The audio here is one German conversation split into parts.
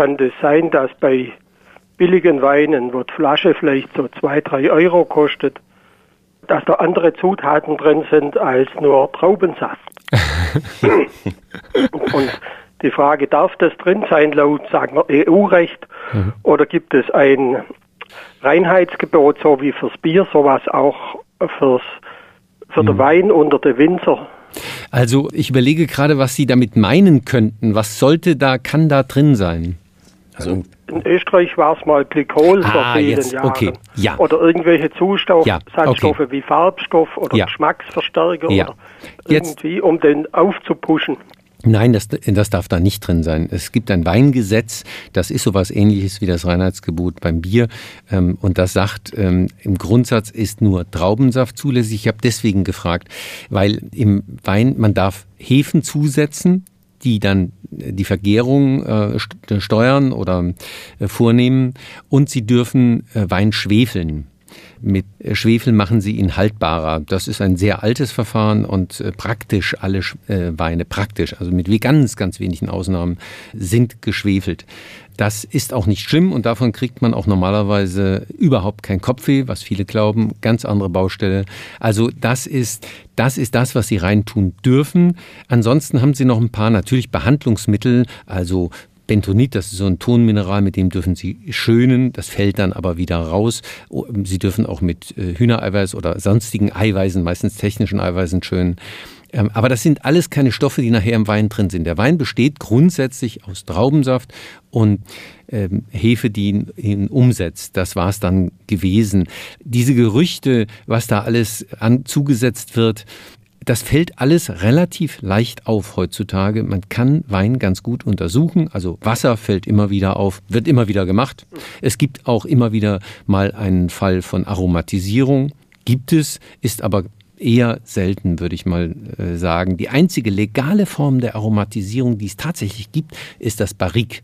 kann das sein, dass bei billigen Weinen, wo die Flasche vielleicht so zwei, drei Euro kostet, dass da andere Zutaten drin sind als nur Traubensaft. und die Frage, darf das drin sein laut, sagen wir, EU-Recht mhm. oder gibt es ein Reinheitsgebot, so wie fürs Bier, sowas auch fürs, für mhm. den Wein unter den Winzer? Also ich überlege gerade, was Sie damit meinen könnten. Was sollte da, kann da drin sein? Also in Österreich war es mal Glykol ah, vor vielen jetzt, Jahren. Okay. Ja. Oder irgendwelche Zustoff, ja, okay. wie Farbstoff oder ja. Geschmacksverstärker ja. oder irgendwie, jetzt. um den aufzupuschen. Nein, das, das darf da nicht drin sein. Es gibt ein Weingesetz, das ist sowas ähnliches wie das Reinheitsgebot beim Bier. Ähm, und das sagt, ähm, im Grundsatz ist nur Traubensaft zulässig. Ich habe deswegen gefragt, weil im Wein, man darf Hefen zusetzen, die dann die Vergärung äh, steuern oder äh, vornehmen und sie dürfen äh, Wein schwefeln. Mit Schwefel machen sie ihn haltbarer. Das ist ein sehr altes Verfahren und äh, praktisch alle äh, Weine, praktisch, also mit ganz, ganz wenigen Ausnahmen, sind geschwefelt. Das ist auch nicht schlimm und davon kriegt man auch normalerweise überhaupt kein Kopfweh, was viele glauben. Ganz andere Baustelle. Also das ist, das ist das, was Sie reintun dürfen. Ansonsten haben Sie noch ein paar natürlich Behandlungsmittel, also Bentonit, das ist so ein Tonmineral, mit dem dürfen Sie schönen, das fällt dann aber wieder raus. Sie dürfen auch mit äh, Hühnereiweiß oder sonstigen Eiweißen, meistens technischen Eiweißen schönen. Ähm, aber das sind alles keine Stoffe, die nachher im Wein drin sind. Der Wein besteht grundsätzlich aus Traubensaft und ähm, Hefe, die ihn, ihn umsetzt. Das war es dann gewesen. Diese Gerüchte, was da alles an, zugesetzt wird, das fällt alles relativ leicht auf heutzutage. Man kann Wein ganz gut untersuchen. Also Wasser fällt immer wieder auf, wird immer wieder gemacht. Es gibt auch immer wieder mal einen Fall von Aromatisierung. Gibt es, ist aber eher selten, würde ich mal äh, sagen. Die einzige legale Form der Aromatisierung, die es tatsächlich gibt, ist das Barrique.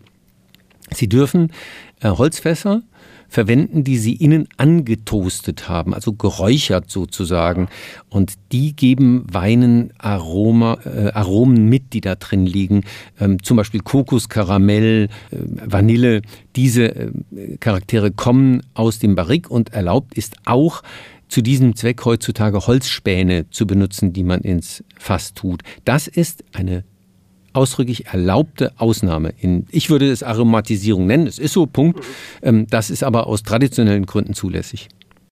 Sie dürfen äh, Holzfässer verwenden, die sie innen angetoastet haben, also geräuchert sozusagen. Und die geben Weinen Aroma, äh, Aromen mit, die da drin liegen. Ähm, zum Beispiel Kokos, Karamell, äh, Vanille. Diese äh, Charaktere kommen aus dem Barrik und erlaubt ist auch, zu diesem Zweck heutzutage Holzspäne zu benutzen, die man ins Fass tut. Das ist eine ausdrücklich erlaubte Ausnahme. In, ich würde es Aromatisierung nennen, es ist so, Punkt. Ähm, das ist aber aus traditionellen Gründen zulässig.